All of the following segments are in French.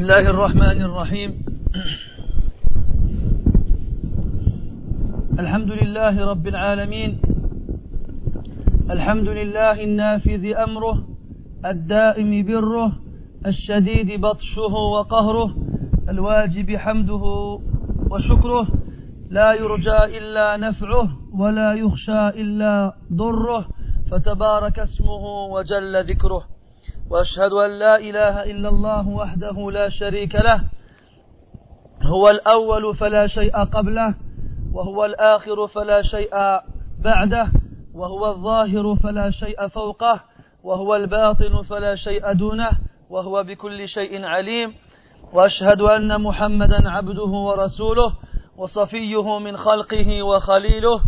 بسم الله الرحمن الرحيم الحمد لله رب العالمين الحمد لله النافذ أمره الدائم بره الشديد بطشه وقهره الواجب حمده وشكره لا يرجى إلا نفعه ولا يخشى إلا ضره فتبارك اسمه وجل ذكره وأشهد أن لا إله إلا الله وحده لا شريك له هو الأول فلا شيء قبله وهو الآخر فلا شيء بعده وهو الظاهر فلا شيء فوقه وهو الباطن فلا شيء دونه وهو بكل شيء عليم. وأشهد أن محمدا عبده ورسوله وصفيه من خلقه وخليله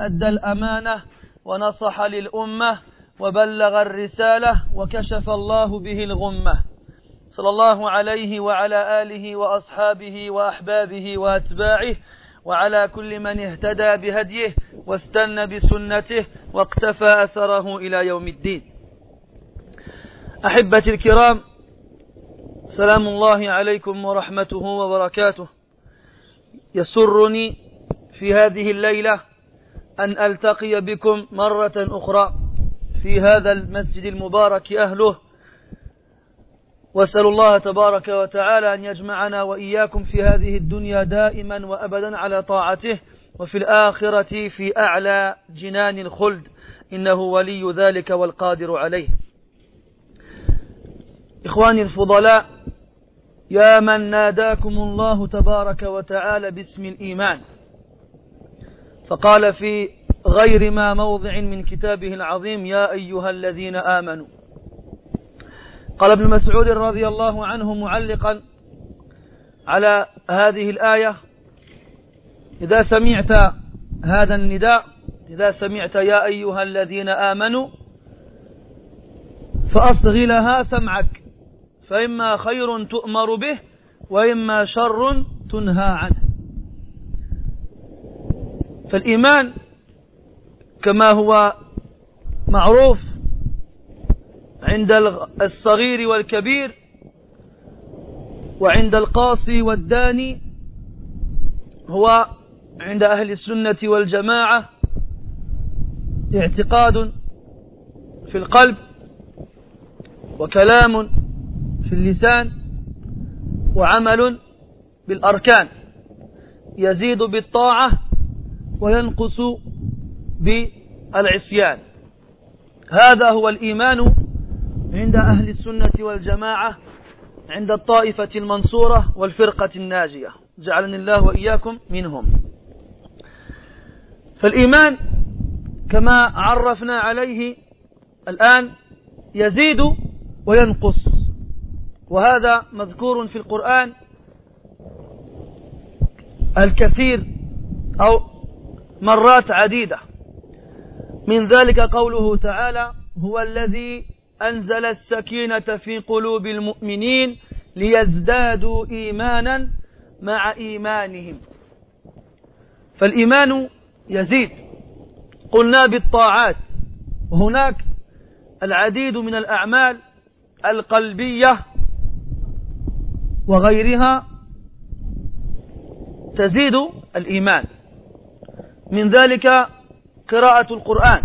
أدى الأمانة ونصح للأمة وبلغ الرسالة وكشف الله به الغمة. صلى الله عليه وعلى آله وأصحابه وأحبابه وأتباعه وعلى كل من اهتدى بهديه واستنى بسنته واقتفى أثره إلى يوم الدين. أحبتي الكرام سلام الله عليكم ورحمته وبركاته. يسرني في هذه الليلة أن ألتقي بكم مرة أخرى. في هذا المسجد المبارك أهله. وأسأل الله تبارك وتعالى أن يجمعنا وإياكم في هذه الدنيا دائما وأبدا على طاعته. وفي الآخرة في أعلى جنان الخلد. إنه ولي ذلك والقادر عليه. إخواني الفضلاء يا من ناداكم الله تبارك وتعالى باسم الإيمان. فقال في غير ما موضع من كتابه العظيم يا أيها الذين آمنوا. قال ابن مسعود رضي الله عنه معلقا على هذه الآية إذا سمعت هذا النداء إذا سمعت يا أيها الذين آمنوا فأصغ لها سمعك فإما خير تؤمر به وإما شر تنهى عنه. فالإيمان كما هو معروف عند الصغير والكبير وعند القاصي والداني هو عند أهل السنة والجماعة اعتقاد في القلب وكلام في اللسان وعمل بالأركان. يزيد بالطاعة وينقص بالعصيان. هذا هو الإيمان عند أهل السنة والجماعة عند الطائفة المنصورة والفرقة الناجية. جعلني الله وإياكم منهم. فالإيمان كما عرفنا عليه الآن يزيد وينقص. وهذا مذكور في القرآن الكثير أو مرات عديدة. من ذلك قوله تعالى هو الذي أنزل السكينة في قلوب المؤمنين ليزدادوا إيمانا مع إيمانهم. فالإيمان يزيد. قلنا بالطاعات. وهناك العديد من الأعمال القلبية وغيرها تزيد الإيمان. من ذلك قراءة القرآن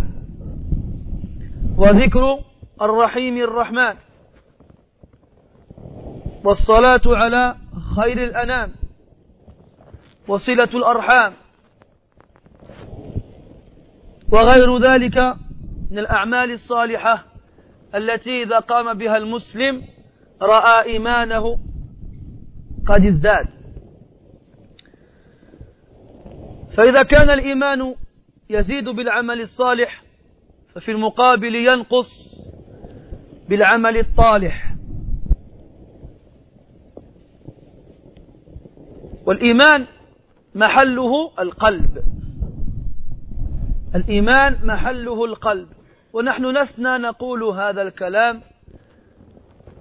وذكر الرحيم الرحمن والصلاة على خير الأنام وصلة الأرحام وغير ذلك من الأعمال الصالحة التي إذا قام بها المسلم رأى إيمانه قد ازداد. فإذا كان الإيمان يزيد بالعمل الصالح ففي المقابل ينقص بالعمل الطالح. والإيمان محله القلب. الإيمان محله القلب. ونحن لسنا نقول هذا الكلام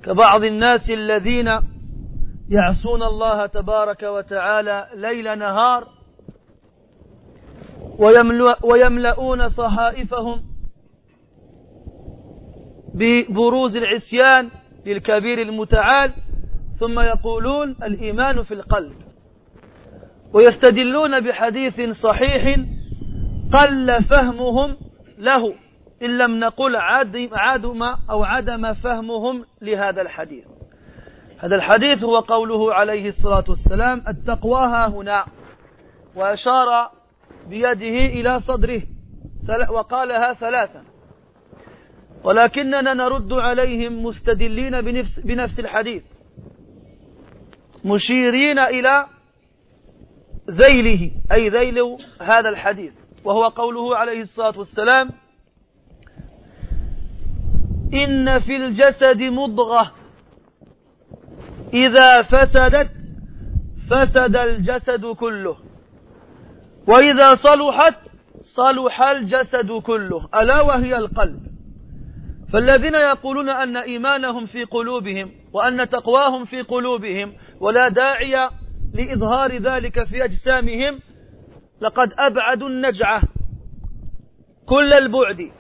كبعض الناس الذين يعصون الله تبارك وتعالى ليل نهار ويملؤون صحائفهم ببروز العصيان للكبير المتعال ثم يقولون الإيمان في القلب. ويستدلون بحديث صحيح قل فهمهم له إن لم نقل عدم, أو عدم فهمهم لهذا الحديث. هذا الحديث هو قوله عليه الصلاة والسلام التقوى ها هنا. وأشار بيده إلى صدره. وقالها ثلاثا. ولكننا نرد عليهم مستدلين بنفس, بنفس الحديث. مشيرين إلى ذيله أي ذيل هذا الحديث. وهو قوله عليه الصلاة والسلام إن في الجسد مضغة. إذا فسدت فسد الجسد كله. وإذا صلحت صلح الجسد كله ألا وهي القلب. فالذين يقولون أن إيمانهم في قلوبهم وأن تقواهم في قلوبهم ولا داعي لإظهار ذلك في أجسامهم لقد أبعدوا النجعة كل البعد.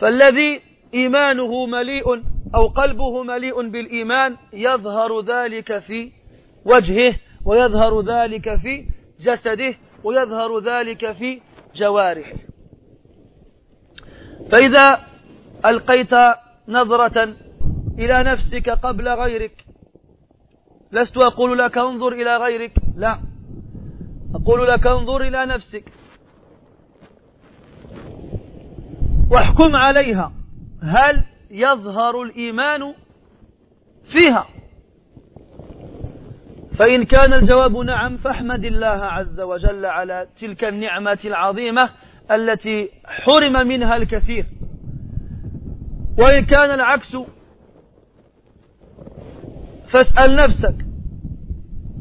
فالذي إيمانه مليء أو قلبه مليء بالإيمان يظهر ذلك في وجهه ويظهر ذلك في جسده ويظهر ذلك في جوارحه فإذا ألقيت نظرة إلى نفسك قبل غيرك لست أقول لك انظر إلى غيرك لا. أقول لك انظر إلى نفسك. واحكم عليها. هل يظهر الإيمان فيها؟ فإن كان الجواب نعم فاحمد الله عز وجل على تلك النعمة العظيمة التي حرم منها الكثير. وإن كان العكس فاسأل نفسك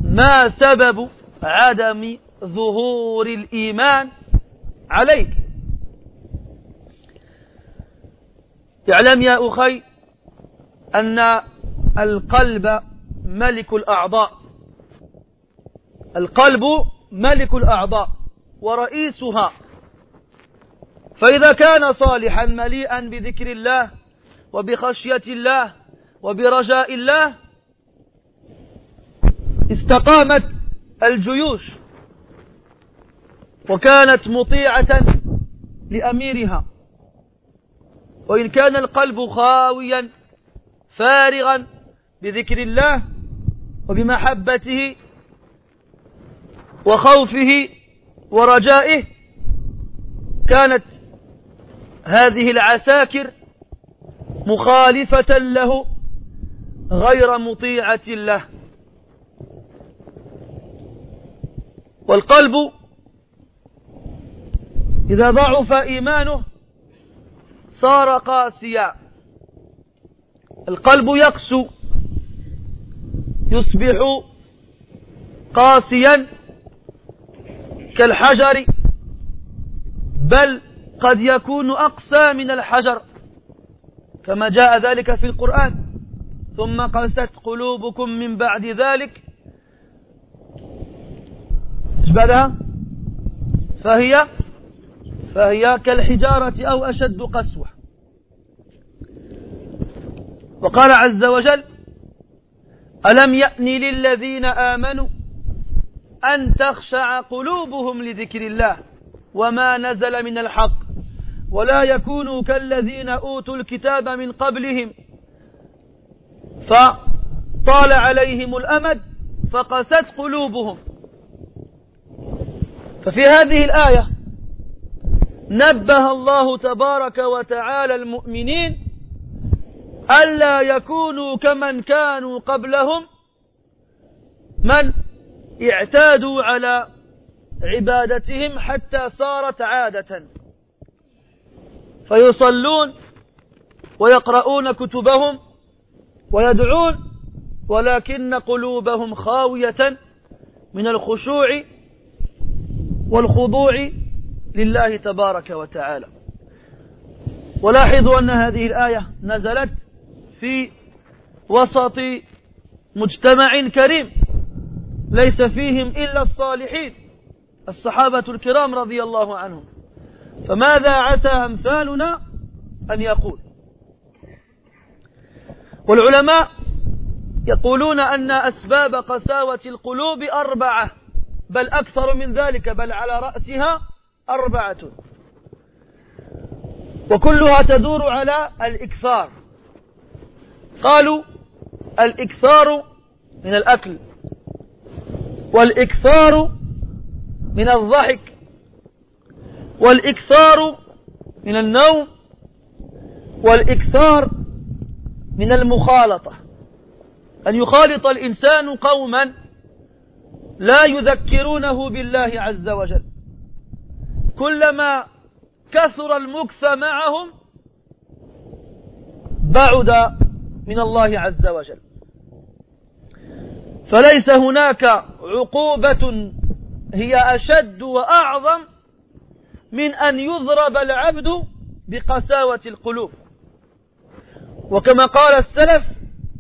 ما سبب عدم ظهور الإيمان عليك؟ اعلم يا أخي أن القلب ملك الأعضاء. القلب ملك الأعضاء ورئيسها. فإذا كان صالحا مليئا بذكر الله وبخشية الله وبرجاء الله استقامت الجيوش وكانت مطيعة لأميرها. وإن كان القلب خاويا فارغا بذكر الله وبمحبته وخوفه ورجائه كانت هذه العساكر مخالفة له غير مطيعة له. والقلب إذا ضعف إيمانه صار قاسيا. القلب يقسو يصبح قاسيا. كالحجر بل قد يكون أقسى من الحجر كما جاء ذلك في القرآن. ثم قست قلوبكم من بعد ذلك. إيش بعدها؟ فهي فهي كالحجارة أو أشد قسوة. وقال عز وجل ألم يأن للذين آمنوا أن تخشع قلوبهم لذكر الله وما نزل من الحق. ولا يكونوا كالذين أوتوا الكتاب من قبلهم. فطال عليهم الأمد فقست قلوبهم. ففي هذه الآية نبه الله تبارك وتعالى المؤمنين ألا يكونوا كمن كانوا قبلهم. من؟ اعتادوا على عبادتهم حتى صارت عادة. فيصلون ويقرؤون كتبهم ويدعون ولكن قلوبهم خاوية من الخشوع والخضوع لله تبارك وتعالى. ولاحظوا أن هذه الآية نزلت في وسط مجتمع كريم. ليس فيهم إلا الصالحين. الصحابة الكرام رضي الله عنهم. فماذا عسى أمثالنا أن يقول؟ والعلماء يقولون أن أسباب قساوة القلوب أربعة بل أكثر من ذلك بل على رأسها أربعة. وكلها تدور على الإكثار. قالوا الإكثار من الأكل. والإكثار من الضحك والإكثار من النوم والإكثار من المخالطة. أن يخالط الإنسان قوما لا يذكرونه بالله عز وجل. كلما كثر المكث معهم بعد من الله عز وجل. فليس هناك عقوبة هي أشد وأعظم من أن يضرب العبد بقساوة القلوب. وكما قال السلف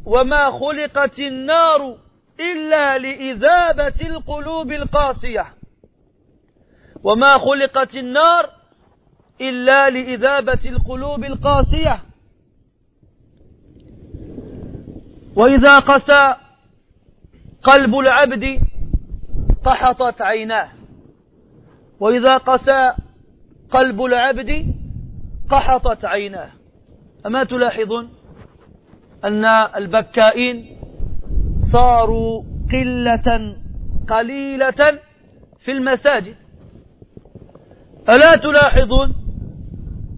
وما خلقت النار إلا لإذابة القلوب القاسية. وما خلقت النار إلا لإذابة القلوب القاسية. وإذا قسى قلب العبد قحطت عيناه. وإذا قسى قلب العبد قحطت عيناه. أما تلاحظون أن البكائين صاروا قلة قليلة في المساجد. ألا تلاحظون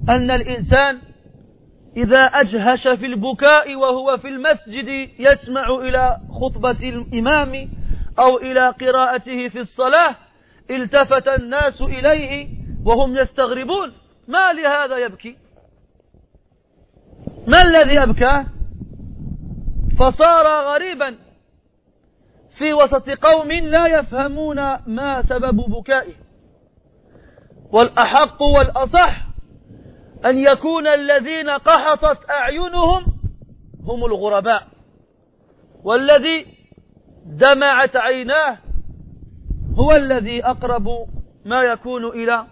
أن الإنسان إذا أجهش في البكاء وهو في المسجد يسمع إلى خطبة الإمام أو إلى قراءته في الصلاة التفت الناس إليه وهم يستغربون ما لهذا يبكي؟ ما الذي أبكاه فصار غريبا. في وسط قوم لا يفهمون ما سبب بكائه والأحق والأصح أن يكون الذين قحطت أعينهم هم الغرباء والذي دمعت عيناه هو الذي أقرب ما يكون إلى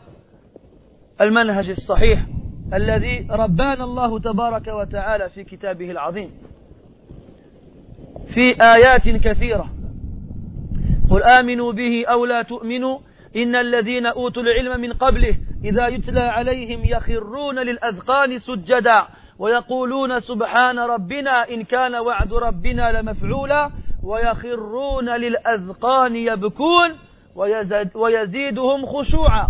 المنهج الصحيح الذي ربانا الله تبارك وتعالى في كتابه العظيم. في آيات كثيرة قل آمنوا به أو لا تؤمنوا إن الذين أوتوا العلم من قبله إذا يتلى عليهم يخرون للأذقان سجدا ويقولون سبحان ربنا إن كان وعد ربنا لمفعولا ويخرون للأذقان يبكون ويزد ويزيدهم خشوعا.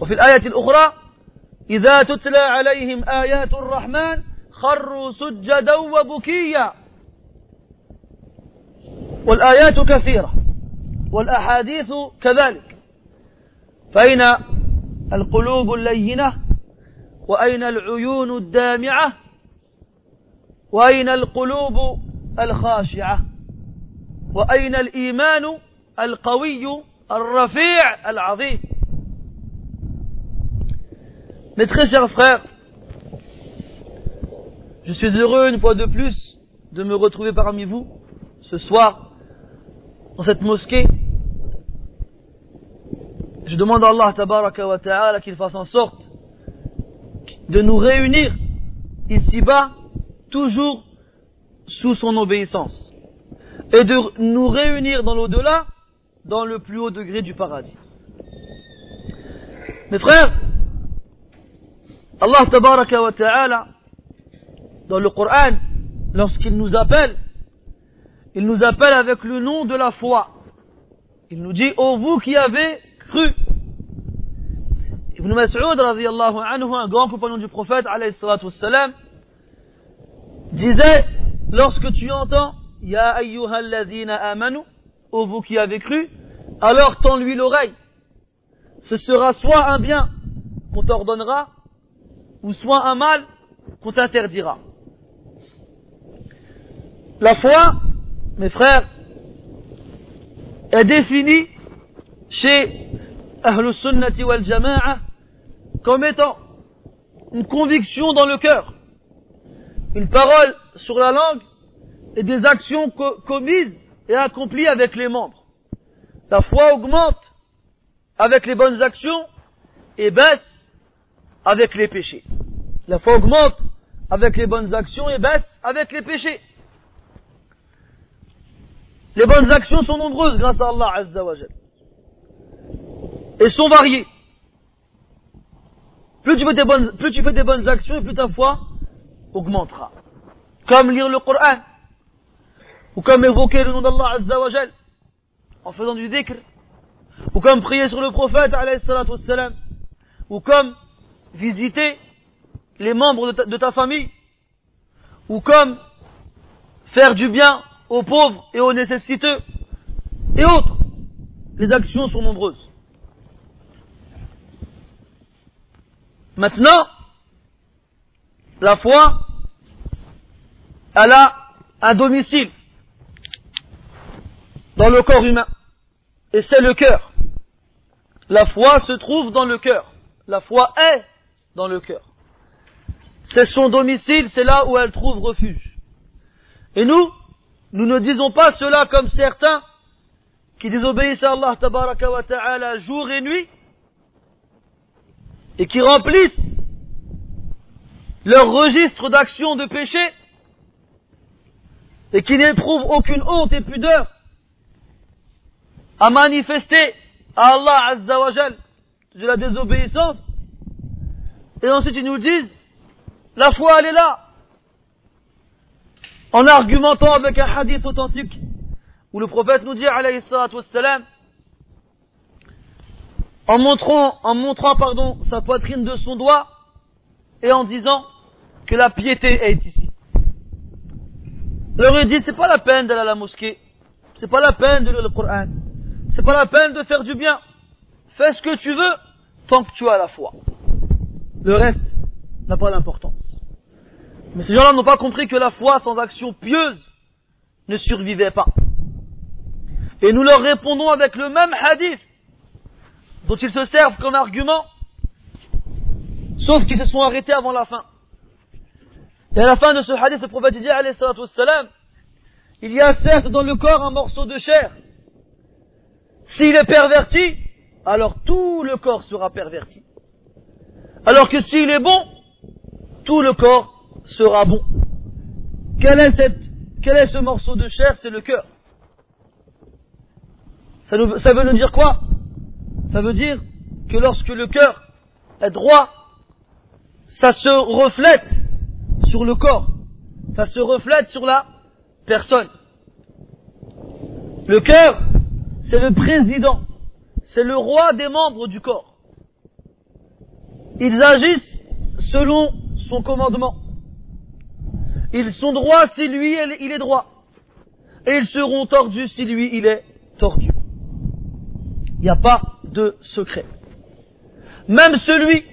وفي الآية الأخرى إذا تتلى عليهم آيات الرحمن خروا سجدا وبكيا. والآيات كثيرة والأحاديث كذلك. فأين القلوب اللينة وأين العيون الدامعة وأين القلوب الخاشعة وأين الإيمان القوي الرفيع العظيم Mes très chers frères, je suis heureux une fois de plus de me retrouver parmi vous ce soir dans cette mosquée je demande à Allah tabaraka wa ta'ala qu'il fasse en sorte de nous réunir ici-bas toujours sous son obéissance et de nous réunir dans l'au-delà dans le plus haut degré du paradis. Mes frères, Allah tabaraka wa ta'ala dans le Coran lorsqu'il nous appelle il nous appelle avec le nom de la foi. Il nous dit, ô vous qui avez cru. Ibn Mas'ud, anhu, un grand compagnon du prophète, wassalam, disait, lorsque tu entends, Ya ayyuhalladhina amanu, ô vous qui avez cru, alors tends-lui l'oreille. Ce sera soit un bien qu'on t'ordonnera, ou soit un mal qu'on t'interdira. La foi, mes frères, est définie chez Sunnati wal comme étant une conviction dans le cœur, une parole sur la langue et des actions commises et accomplies avec les membres. La foi augmente avec les bonnes actions et baisse avec les péchés. La foi augmente avec les bonnes actions et baisse avec les péchés. Les bonnes actions sont nombreuses grâce à Allah Azza wa Et sont variées. Plus tu, fais des bonnes, plus tu fais des bonnes actions plus ta foi augmentera. Comme lire le Coran. Ou comme évoquer le nom d'Allah Azza wa En faisant du dhikr. Ou comme prier sur le prophète. Ou comme visiter les membres de ta famille. Ou comme faire du bien aux pauvres et aux nécessiteux et autres. Les actions sont nombreuses. Maintenant, la foi, elle a un domicile dans le corps humain. Et c'est le cœur. La foi se trouve dans le cœur. La foi est dans le cœur. C'est son domicile, c'est là où elle trouve refuge. Et nous, nous ne disons pas cela comme certains qui désobéissent à Allah tabaraka ta'ala jour et nuit et qui remplissent leur registre d'action de péché et qui n'éprouvent aucune honte et pudeur à manifester à Allah Azza wa de la désobéissance. Et ensuite ils nous disent la foi elle est là. En argumentant avec un hadith authentique où le prophète nous dit alayhi wassalam en montrant, en montrant pardon, sa poitrine de son doigt et en disant que la piété est ici. Il dit c'est pas la peine d'aller à la mosquée, c'est pas la peine de lire le Coran, c'est pas la peine de faire du bien. Fais ce que tu veux tant que tu as la foi. Le reste n'a pas d'importance. Mais ces gens-là n'ont pas compris que la foi sans action pieuse ne survivait pas. Et nous leur répondons avec le même hadith dont ils se servent comme argument, sauf qu'ils se sont arrêtés avant la fin. Et à la fin de ce hadith, le prophète dit, il y a certes dans le corps un morceau de chair. S'il est perverti, alors tout le corps sera perverti. Alors que s'il est bon, tout le corps sera bon. Quel est, ce morceau de chair? C'est le cœur. Ça veut nous dire quoi? Ça veut dire que lorsque le cœur est droit, ça se reflète sur le corps. Ça se reflète sur la personne. Le cœur, c'est le président. C'est le roi des membres du corps. Ils agissent selon son commandement. Ils sont droits si lui il est droit. Et ils seront tordus si lui il est tordu. Il n'y a pas de secret. Même celui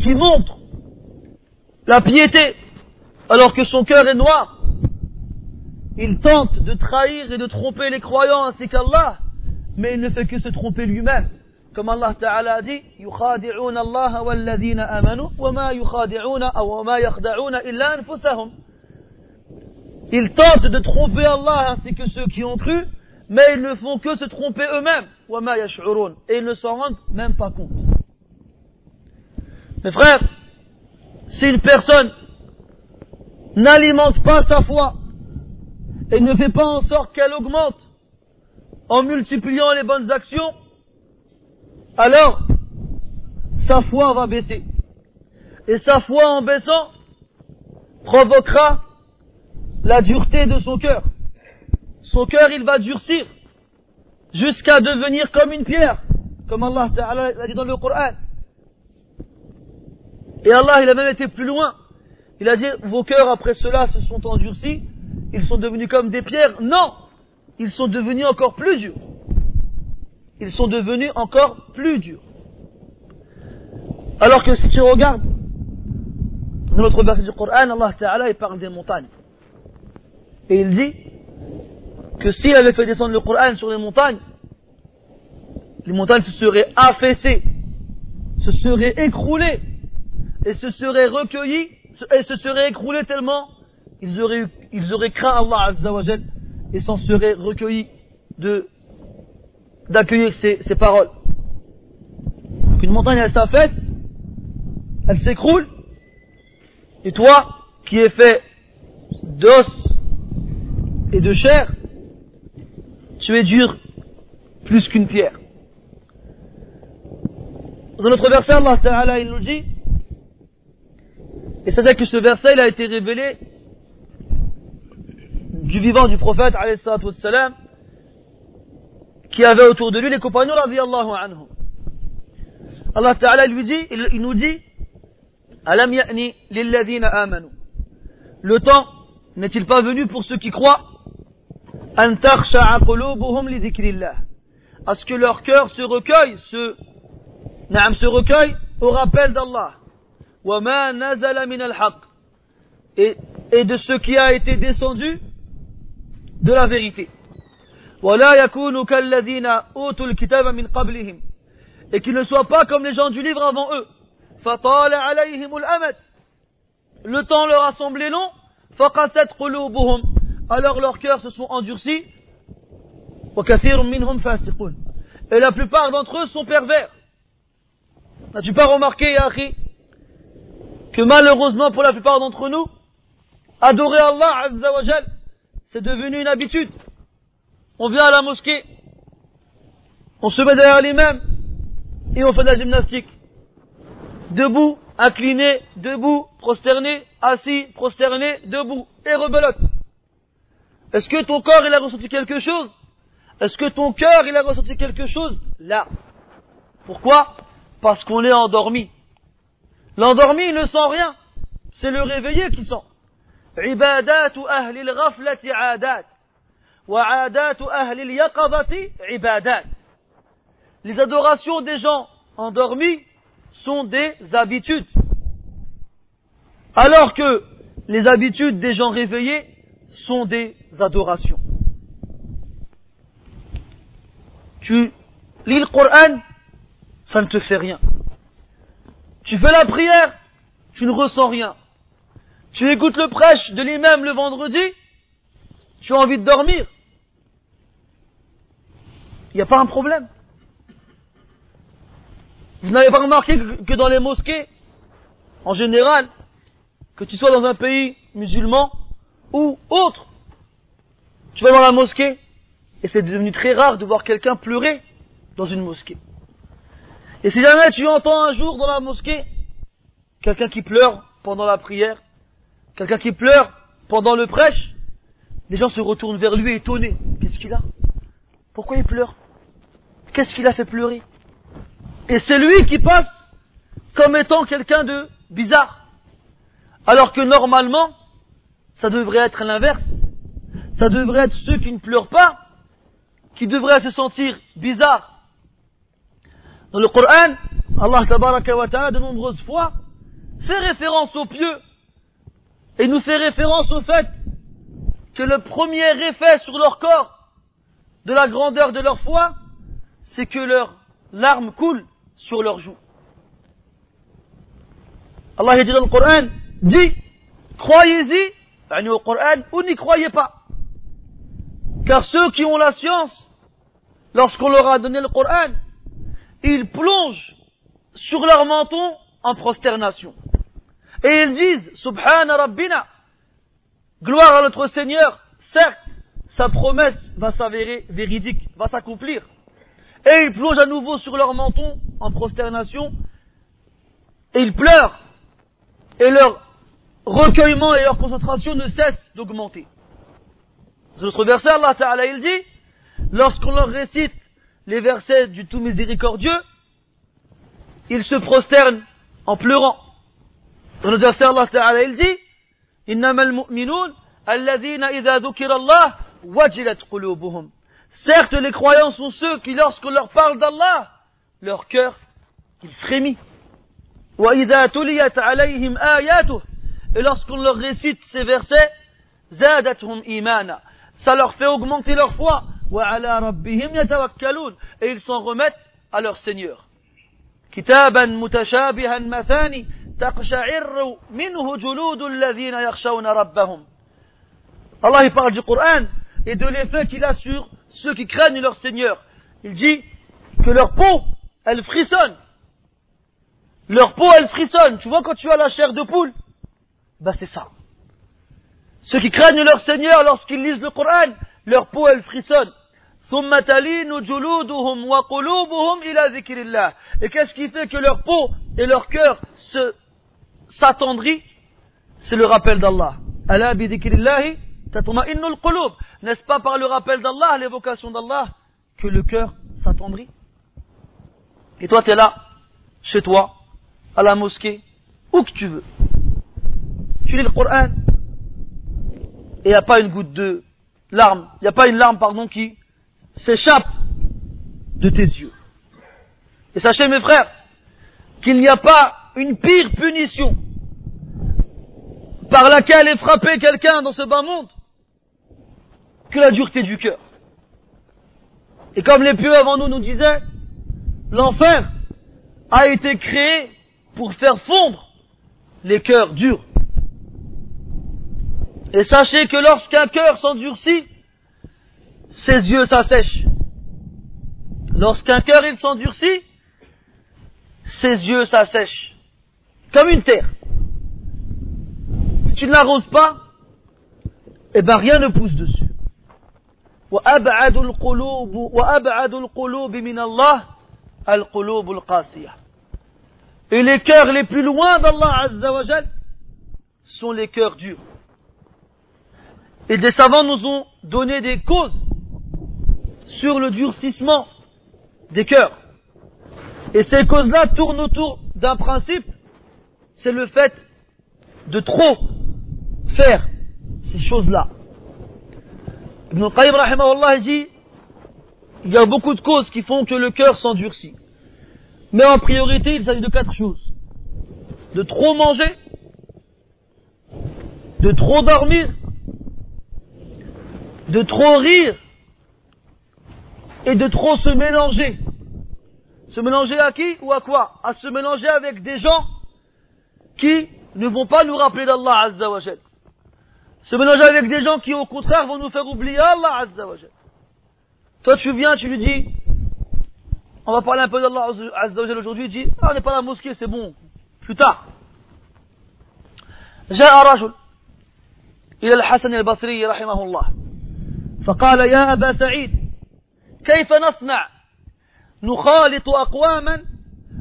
qui montre la piété alors que son cœur est noir, il tente de trahir et de tromper les croyants ainsi qu'Allah, mais il ne fait que se tromper lui-même. Comme Allah Ta'ala a dit, يخادعون الله والذين آمنوا وما يخادعون أو وما يخدعون إلا أنفسهم. Ils tentent de tromper Allah ainsi que ceux qui ont cru, mais ils ne font que se tromper eux-mêmes, et ils ne s'en rendent même pas compte. Mes frères, si une personne n'alimente pas sa foi et ne fait pas en sorte qu'elle augmente en multipliant les bonnes actions, alors sa foi va baisser. Et sa foi en baissant provoquera la dureté de son cœur. Son cœur, il va durcir jusqu'à devenir comme une pierre, comme Allah l'a dit dans le Coran. Et Allah, il a même été plus loin. Il a dit, vos cœurs après cela se sont endurcis, ils sont devenus comme des pierres. Non, ils sont devenus encore plus durs ils sont devenus encore plus durs. Alors que si tu regardes dans notre verset du Coran, Allah Ta'ala parle des montagnes. Et il dit que s'il avait fait descendre le Coran sur les montagnes, les montagnes se seraient affaissées, se seraient écroulées, et se seraient recueillies, et se seraient écroulées tellement ils auraient, ils auraient craint Allah et s'en seraient recueillis de d'accueillir ces, ces paroles. Une montagne, elle s'affaisse, elle s'écroule, Et toi, qui es fait d'os et de chair, tu es dur plus qu'une pierre. Dans notre verset, Allah Ta'ala, il nous dit, et c'est-à-dire que ce verset, a été révélé du vivant du prophète, qui avait autour de lui les compagnons, anhum. Allah Ta'ala lui dit, il, nous dit, Alam ya'ni amanu. Le temps n'est-il pas venu pour ceux qui croient en taqshaha kolubuhum li que leur cœur se recueille, se, naam se recueille au rappel d'Allah. Wa ma nazala min al-haq, Et, et de ce qui a été descendu, de la vérité. Wa la yakoonu ka ladhina ôtuul min. Et qu'ils ne soient pas comme les gens du livre avant eux. Fa tala alayhimul. Le temps leur a semblé long. Fa qasat alors leurs cœurs se sont endurcis. Et la plupart d'entre eux sont pervers. N'as-tu pas remarqué, Yahi, que malheureusement pour la plupart d'entre nous, adorer Allah Azzawajal, c'est devenu une habitude. On vient à la mosquée, on se met derrière l'imam et on fait de la gymnastique. Debout, incliné, debout, prosterné, assis, prosterné, debout, et rebelote. Est-ce que ton corps il a ressenti quelque chose Est-ce que ton cœur il a ressenti quelque chose Là. Pourquoi Parce qu'on est endormi. L'endormi il ne sent rien. C'est le réveillé qui sent. عبادات أهل الغفلة عادات وعادات أهل اليقظة عبادات Les adorations des gens endormis sont des habitudes. Alors que les habitudes des gens réveillés sont des adorations. Tu lis le Coran, ça ne te fait rien. Tu fais la prière, tu ne ressens rien. Tu écoutes le prêche de l'imam le vendredi, tu as envie de dormir. Il n'y a pas un problème. Vous n'avez pas remarqué que dans les mosquées, en général, que tu sois dans un pays musulman ou autre, tu vas dans la mosquée et c'est devenu très rare de voir quelqu'un pleurer dans une mosquée. Et si jamais tu entends un jour dans la mosquée quelqu'un qui pleure pendant la prière, quelqu'un qui pleure pendant le prêche, les gens se retournent vers lui étonnés. Qu'est-ce qu'il a? Pourquoi il pleure? Qu'est-ce qu'il a fait pleurer? Et c'est lui qui passe comme étant quelqu'un de bizarre. Alors que normalement, ça devrait être l'inverse. Ça devrait être ceux qui ne pleurent pas, qui devraient se sentir bizarres. Dans le Coran, Allah wa ta'ala de nombreuses fois fait référence aux pieux et nous fait référence au fait que le premier effet sur leur corps de la grandeur de leur foi, c'est que leurs larmes coulent sur leurs joues. Allah dit dans le Coran, dit, croyez-y, au Coran, ou n'y croyez pas. Car ceux qui ont la science, lorsqu'on leur a donné le Coran, ils plongent sur leur menton en prosternation. Et ils disent, Subhana Rabbina, gloire à notre Seigneur, certes, sa promesse va s'avérer véridique, va s'accomplir. Et ils plongent à nouveau sur leur menton en prosternation, et ils pleurent, et leur recueillement et leur concentration ne cessent d'augmenter. Dans notre verset, Allah Ta'ala, il dit, lorsqu'on leur récite les versets du tout miséricordieux, ils se prosternent en pleurant. Dans le verset, Allah Ta'ala, il dit, إنما المؤمنون الذين إذا ذكر الله وجلت قلوبهم Certes, les croyants sont ceux qui, lorsqu'on leur parle d'Allah, leur cœur, il frémit. وإذا تليت عليهم آياته et lorsqu'on leur récite ces versets, ça leur fait augmenter leur foi, et ils s'en remettent à leur Seigneur. Allah il parle du Coran et de l'effet qu'il a sur ceux qui craignent leur Seigneur. Il dit que leur peau, elle frissonne. Leur peau, elle frissonne. Tu vois quand tu as la chair de poule, bah c'est ça. Ceux qui craignent leur Seigneur lorsqu'ils lisent le Coran, leur peau elle frissonne. Et qu'est-ce qui fait que leur peau et leur cœur s'attendrit C'est le rappel d'Allah. N'est-ce pas par le rappel d'Allah, l'évocation d'Allah, que le cœur s'attendrit? Et toi, tu es là, chez toi, à la mosquée, où que tu veux. Lis le et il n'y a pas une goutte de larme, il n'y a pas une larme, pardon, qui s'échappe de tes yeux. Et sachez, mes frères, qu'il n'y a pas une pire punition par laquelle est frappé quelqu'un dans ce bas monde que la dureté du cœur. Et comme les pieux avant nous nous disaient, l'enfer a été créé pour faire fondre les cœurs durs. Et sachez que lorsqu'un cœur s'endurcit, ses yeux s'assèchent. Lorsqu'un cœur il s'endurcit, ses yeux s'assèchent. Comme une terre. Si tu ne l'arroses pas, eh ben rien ne pousse dessus. Et les cœurs les plus loin d'Allah sont les cœurs durs. Et des savants nous ont donné des causes sur le durcissement des cœurs. Et ces causes-là tournent autour d'un principe, c'est le fait de trop faire ces choses-là. Ibn Qayyim dit, il y a beaucoup de causes qui font que le cœur s'endurcit. Mais en priorité, il s'agit de quatre choses. De trop manger, de trop dormir, de trop rire et de trop se mélanger. Se mélanger à qui ou à quoi À se mélanger avec des gens qui ne vont pas nous rappeler d'Allah Azza wa Se mélanger avec des gens qui au contraire vont nous faire oublier Allah Azza wa Toi tu viens, tu lui dis, on va parler un peu d'Allah Azza wa aujourd'hui, il dit, ah, on n'est pas à la mosquée, c'est bon, plus tard. جاء رجل إلى الحسن البصري رحمه الله فقال يا أبا سعيد كيف نصنع؟ نخالط أقواما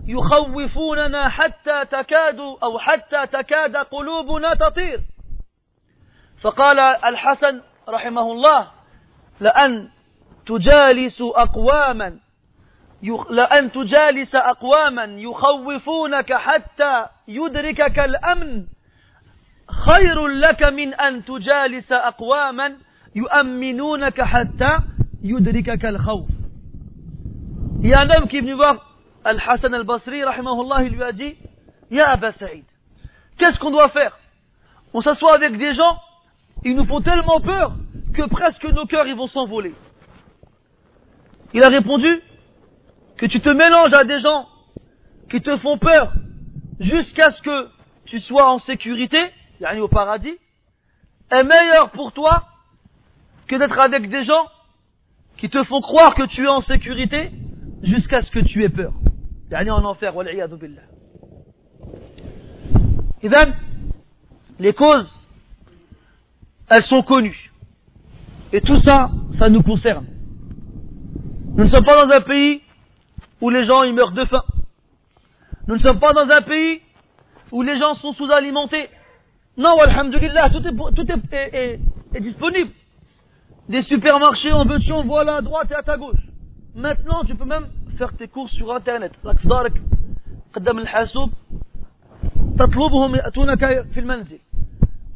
يخوفوننا حتى تكاد أو حتى تكاد قلوبنا تطير. فقال الحسن رحمه الله لأن تجالس أقواما لأن تجالس أقواما يخوفونك حتى يدركك الأمن خير لك من أن تجالس أقواما hatta al-khawf. Il y a un homme qui est venu voir Al-Hassan al-Basri, il lui a dit, Ya Abba qu'est-ce qu'on doit faire? On s'assoit avec des gens, ils nous font tellement peur que presque nos cœurs ils vont s'envoler. Il a répondu que tu te mélanges à des gens qui te font peur jusqu'à ce que tu sois en sécurité, yani au paradis, est meilleur pour toi d'être avec des gens qui te font croire que tu es en sécurité jusqu'à ce que tu aies peur. Yani en enfer, billah. Et bien, les causes, elles sont connues. Et tout ça, ça nous concerne. Nous ne sommes pas dans un pays où les gens ils meurent de faim. Nous ne sommes pas dans un pays où les gens sont sous-alimentés. Non, alhamdulillah, tout tout est disponible. Des supermarchés en veux voilà voilà à droite et à ta gauche. Maintenant, tu peux même faire tes courses sur Internet.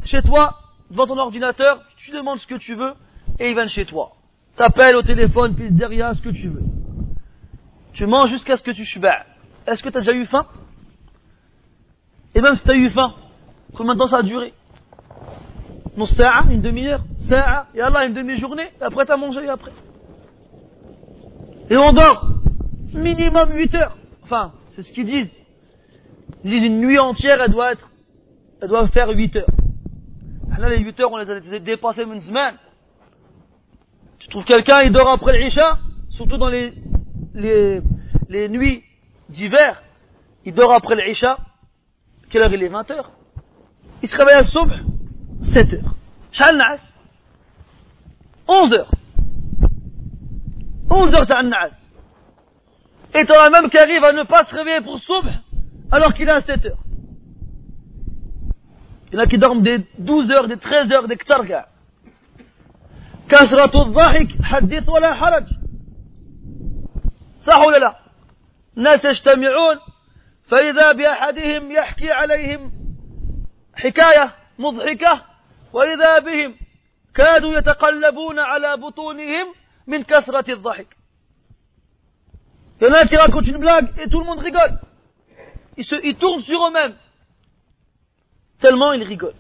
Chez toi, devant ton ordinateur, tu demandes ce que tu veux et ils viennent chez toi. T'appelles au téléphone, puis derrière ce que tu veux. Tu manges jusqu'à ce que tu chubaes. Est-ce que tu as déjà eu faim? Et même si tu as eu faim, combien de temps ça a duré? Une demi-heure, et Allah une demi-journée, et après t'as mangé et après. Et on dort minimum 8 heures. Enfin, c'est ce qu'ils disent. Ils disent une nuit entière, elle doit être, elle doit faire 8 heures. Là, les 8 heures, on les a dépassées une semaine. Tu trouves quelqu'un, il dort après l'Isha, surtout dans les, les, les nuits d'hiver, il dort après l'Isha. Quelle heure il est? 20 heures il se réveille à Soubh, 7 heures. نعس 11 heures 11 heures النعاس et tu as même qui arrive à ne pas se réveiller pour Soubh alors qu'il a 7 heures il y en a qui dorment des 12 heures, des 13 heures, des كاع كثرة الضحك حدث ولا حرج صح ولا لا الناس يجتمعون فإذا بأحدهم يحكي عليهم حكاية مضحكة وإذا بهم كادوا يتقلبون على بطونهم من كثرة الضحك Il y en a qui racontent une blague et tout le monde rigole. Ils, se, ils tournent sur eux-mêmes. Tellement ils rigolent.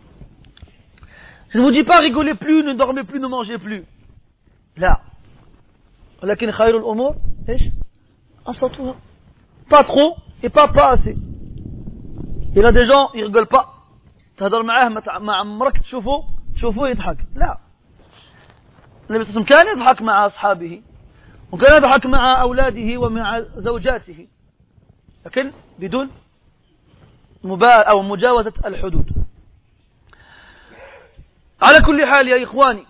Je ne vous dis pas rigolez plus, ne dormez plus, ne mangez plus. Là. ولكن خير الأمور إيش؟ أبسطها. Pas trop et pas pas assez. Il y a des gens, ils rigolent pas. تهضر معاه مع عمرك تشوفه تشوفه يضحك. لا. النبي صلى الله عليه وسلم كان يضحك مع أصحابه وكان يضحك مع أولاده ومع زوجاته لكن بدون مبا أو مجاوزة الحدود. على كل حال يا إخواني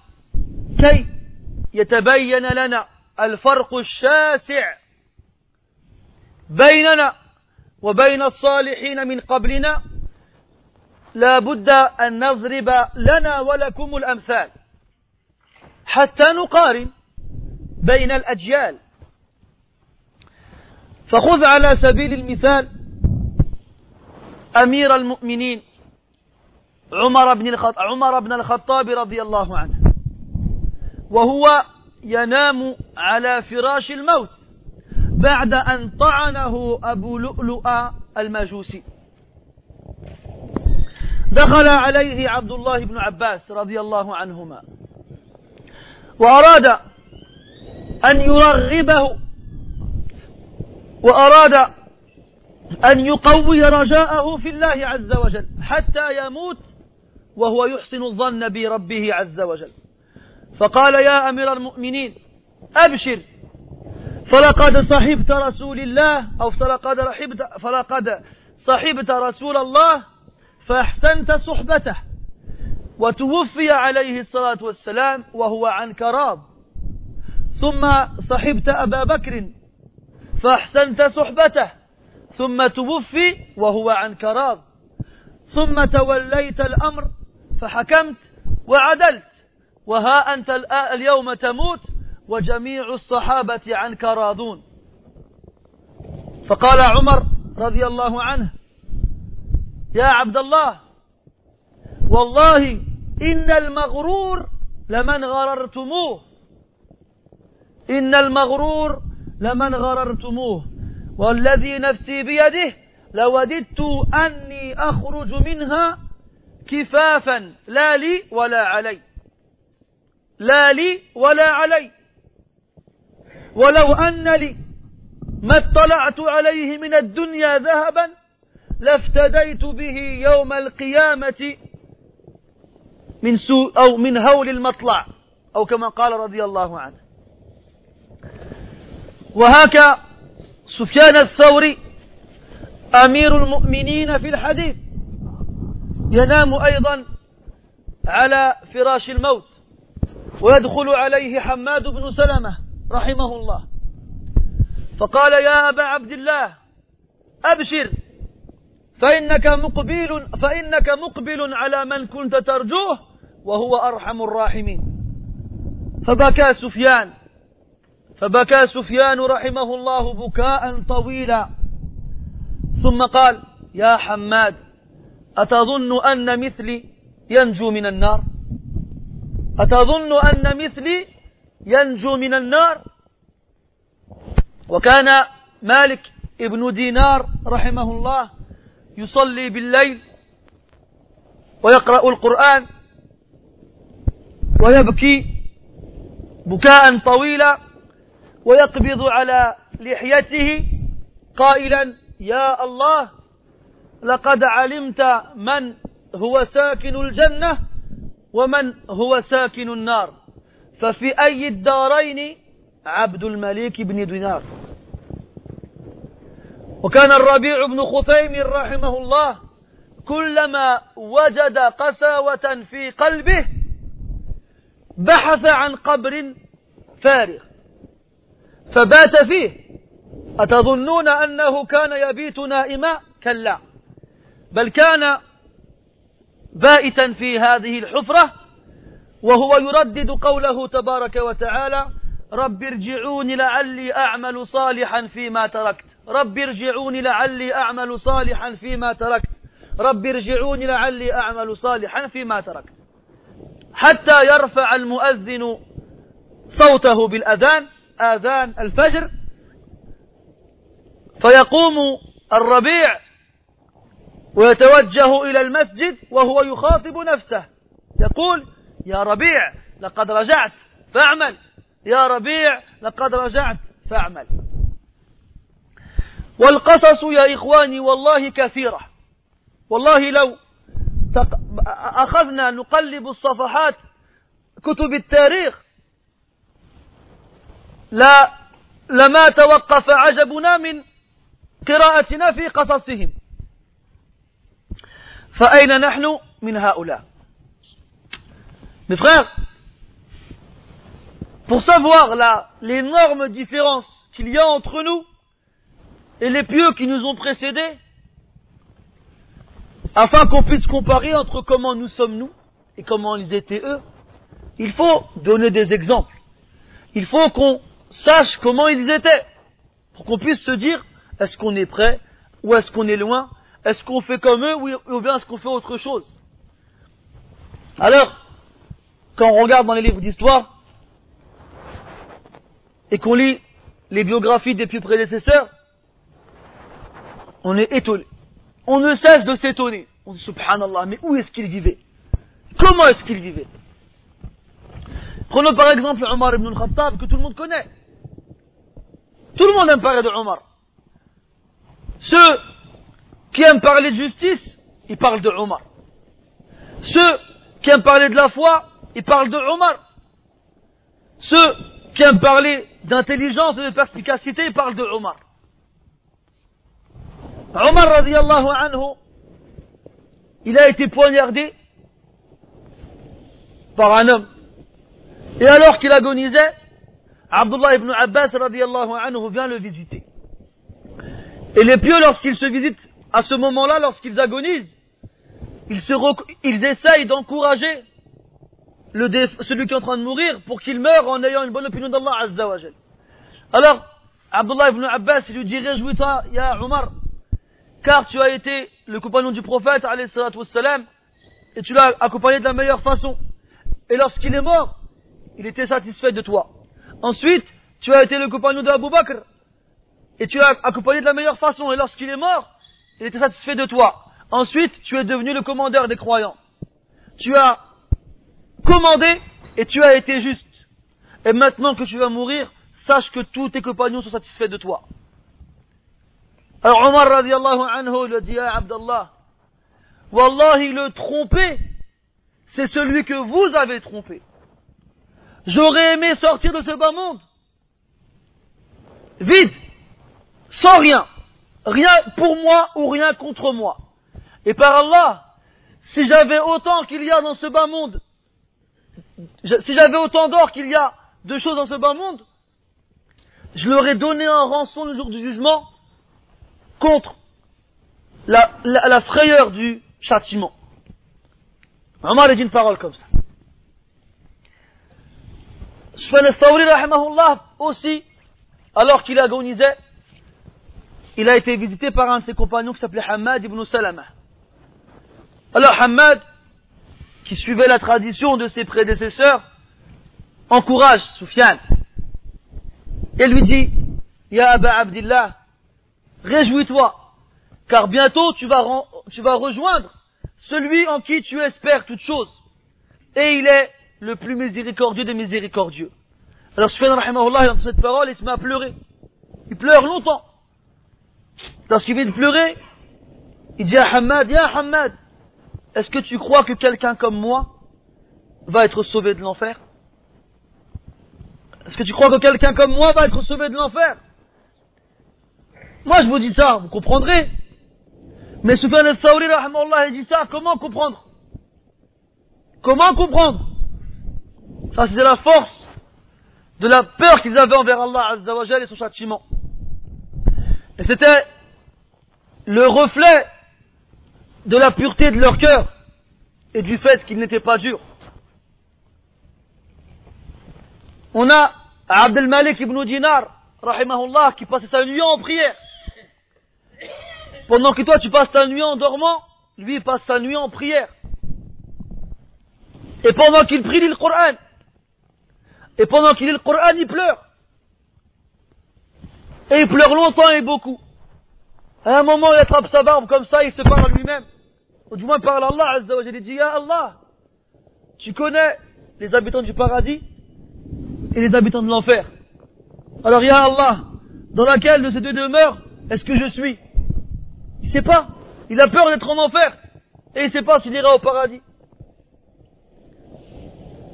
كي يتبين لنا الفرق الشاسع بيننا وبين الصالحين من قبلنا لا بد أن نضرب لنا ولكم الأمثال. حتى نقارن بين الأجيال. فخذ على سبيل المثال أمير المؤمنين عمر بن الخطاب عمر بن الخطاب رضي الله عنه. وهو ينام على فراش الموت بعد أن طعنه أبو لؤلؤ المجوسي دخل عليه عبد الله بن عباس رضي الله عنهما. وأراد أن يرغبه وأراد أن يقوي رجاءه في الله عز وجل حتى يموت وهو يحسن الظن بربه عز وجل. فقال يا أمير المؤمنين أبشر. فلقد صحبت رسول الله أو فلقد, رحبت فلقد صحبت رسول الله فأحسنت صحبته. وتوفي عليه الصلاة والسلام وهو عنك راض. ثم صحبت أبا بكر فأحسنت صحبته. ثم توفي وهو عنك راض. ثم توليت الأمر فحكمت وعدلت. وها أنت اليوم تموت وجميع الصحابة عنك راضون. فقال عمر رضي الله عنه يا عبد الله. والله إن المغرور لمن غررتموه. إن المغرور لمن غررتموه. والذي نفسي بيده لوددت أني أخرج منها كفافا. لا لي ولا علي. لا لي ولا علي. ولو أن لي ما اطلعت عليه من الدنيا ذهبا لافتديت به يوم القيامة من سوء أو من هول المطلع أو كما قال رضي الله عنه. وهكا سفيان الثوري أمير المؤمنين في الحديث. ينام أيضا على فراش الموت ويدخل عليه حماد بن سلمة رحمه الله. فقال يا أبا عبد الله أبشر. فإنك مقبل فإنك مقبل على من كنت ترجوه وهو أرحم الراحمين. فبكى سفيان فبكى سفيان رحمه الله بكاء طويلا. ثم قال يا حماد أتظن أن مثلي ينجو من النار؟ أتظن أن مثلي ينجو من النار؟ وكان مالك ابن دينار رحمه الله يصلي بالليل ويقرأ القرآن ويبكي بكاء طويلا ويقبض على لحيته قائلا يا الله لقد علمت من هو ساكن الجنة ومن هو ساكن النار. ففي أي الدارين عبد الملك بن دينار؟ وكان الربيع بن خثيم رحمه الله كلما وجد قساوة في قلبه بحث عن قبر فارغ. فبات فيه. أتظنون أنه كان يبيت نائما؟ كلا. بل كان بائتا في هذه الحفرة وهو يردد قوله تبارك وتعالى رب ارجعون لعلي أعمل صالحا فيما تركت رب ارجعون لعلي أعمل صالحا فيما تركت. رب ارجعون لعلي أعمل صالحا فيما تركت. حتى يرفع المؤذن صوته بالأذان آذان الفجر فيقوم الربيع ويتوجه إلى المسجد وهو يخاطب نفسه. يقول يا ربيع لقد رجعت فاعمل. يا ربيع لقد رجعت فاعمل. والقصص يا إخواني والله كثيرة. والله لو أخذنا نقلب الصفحات كتب التاريخ لا لما توقف عجبنا من قراءتنا في قصصهم. فأين نحن من هؤلاء؟ Mes frères, pour savoir l'énorme différence qu'il y a entre nous et les pieux qui nous ont précédés, afin qu'on puisse comparer entre comment nous sommes nous et comment ils étaient eux, il faut donner des exemples. Il faut qu'on sache comment ils étaient, pour qu'on puisse se dire, est-ce qu'on est prêt, ou est-ce qu'on est loin, est-ce qu'on fait comme eux, ou bien est-ce qu'on fait autre chose? Alors, quand on regarde dans les livres d'histoire, et qu'on lit les biographies des plus prédécesseurs, on est étonné. On ne cesse de s'étonner. On dit subhanallah, mais où est-ce qu'il vivait? Comment est-ce qu'il vivait? Prenons par exemple Omar ibn al-Khattab que tout le monde connaît. Tout le monde aime parler de Omar. Ceux qui aiment parler de justice, ils parlent de Omar. Ceux qui aiment parler de la foi, ils parlent de Omar. Ceux qui aiment parler d'intelligence et de perspicacité, ils parlent de Omar. Omar radiallahu anhu, il a été poignardé par un homme. Et alors qu'il agonisait, Abdullah ibn Abbas radiallahu anhu vient le visiter. Et les pieux, lorsqu'ils se visitent à ce moment-là, lorsqu'ils agonisent, ils, essayent d'encourager celui qui est en train de mourir pour qu'il meure en ayant une bonne opinion d'Allah Azza Alors, Abdullah ibn Abbas, lui dit, réjouis-toi, Ya Omar, car tu as été le compagnon du prophète, wassalam, et tu l'as accompagné de la meilleure façon. Et lorsqu'il est mort, il était satisfait de toi. Ensuite, tu as été le compagnon d'Abu Bakr, et tu l'as accompagné de la meilleure façon. Et lorsqu'il est mort, il était satisfait de toi. Ensuite, tu es devenu le commandeur des croyants. Tu as commandé et tu as été juste. Et maintenant que tu vas mourir, sache que tous tes compagnons sont satisfaits de toi. Omar radiallahu anhu lui dit à Abdallah, Wallahi le trompé, c'est celui que vous avez trompé. J'aurais aimé sortir de ce bas monde, vide, sans rien, rien pour moi ou rien contre moi. Et par Allah, si j'avais autant qu'il y a dans ce bas monde, si j'avais autant d'or qu'il y a de choses dans ce bas monde, je leur ai donné un rançon le jour du jugement contre la, la, frayeur du châtiment. Omar dit une parole comme ça. rahimahullah, aussi, alors qu'il agonisait, il a été visité par un de ses compagnons qui s'appelait Hamad ibn Salama. Alors Hamad, qui suivait la tradition de ses prédécesseurs, encourage Soufiane et lui dit, Ya Aba Abdillah, réjouis-toi, car bientôt tu vas, rejoindre celui en qui tu espères toutes choses. Et il est le plus miséricordieux des miséricordieux. Alors Soufiane rahimahullah, dans cette parole, il se met à pleurer. Il pleure longtemps. Lorsqu'il vient de pleurer, il dit à Hamad, Ya Hamad, est-ce que tu crois que quelqu'un comme moi va être sauvé de l'enfer? Est-ce que tu crois que quelqu'un comme moi va être sauvé de l'enfer? Moi je vous dis ça, vous comprendrez. Mais Soufiane al-Thawri, il dit ça, comment comprendre? Comment comprendre? Ça, c'est la force de la peur qu'ils avaient envers Allah Azzawajal et son châtiment. Et c'était le reflet de la pureté de leur cœur et du fait qu'ils n'étaient pas durs. On a Abdel Malik ibn Dinar, rahimahullah, qui passait sa nuit en prière. Pendant que toi tu passes ta nuit en dormant, lui il passe sa nuit en prière. Et pendant qu'il prie, il lit le Coran. Et pendant qu'il lit le Coran, il pleure. Et il pleure longtemps et beaucoup. À un moment, il attrape sa barbe comme ça, il se parle à lui-même. Ou du moins parle à Allah, Azza Il dit, Ya Allah, tu connais les habitants du paradis et les habitants de l'enfer. Alors, Ya Allah, dans laquelle de ces deux demeures est-ce que je suis? Il sait pas. Il a peur d'être en enfer. Et il sait pas s'il ira au paradis.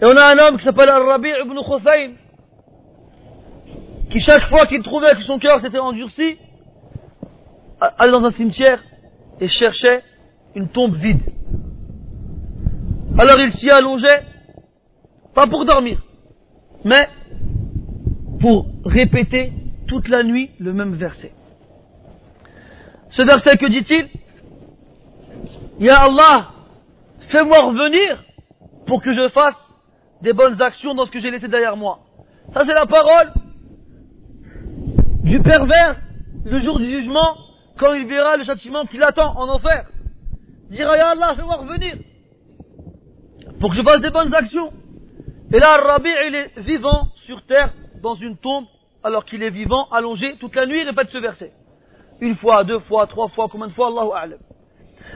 Et on a un homme qui s'appelle Al-Rabi' ibn Khussayn, qui chaque fois qu'il trouvait que son cœur s'était endurci, allait dans un cimetière et cherchait une tombe vide. Alors il s'y allongeait, pas pour dormir, mais pour répéter toute la nuit le même verset. Ce verset, que dit-il Ya Allah, fais-moi revenir pour que je fasse des bonnes actions dans ce que j'ai laissé derrière moi. Ça, c'est la parole du pervers le jour du jugement quand il verra le châtiment qui l'attend en enfer. Il dira, Ya Allah, fais-moi revenir pour que je fasse des bonnes actions. Et là, Rabbi, il est vivant sur terre dans une tombe alors qu'il est vivant, allongé toute la nuit, il répète ce verset. Une fois, deux fois, trois fois, combien de fois, Allahu A'lam.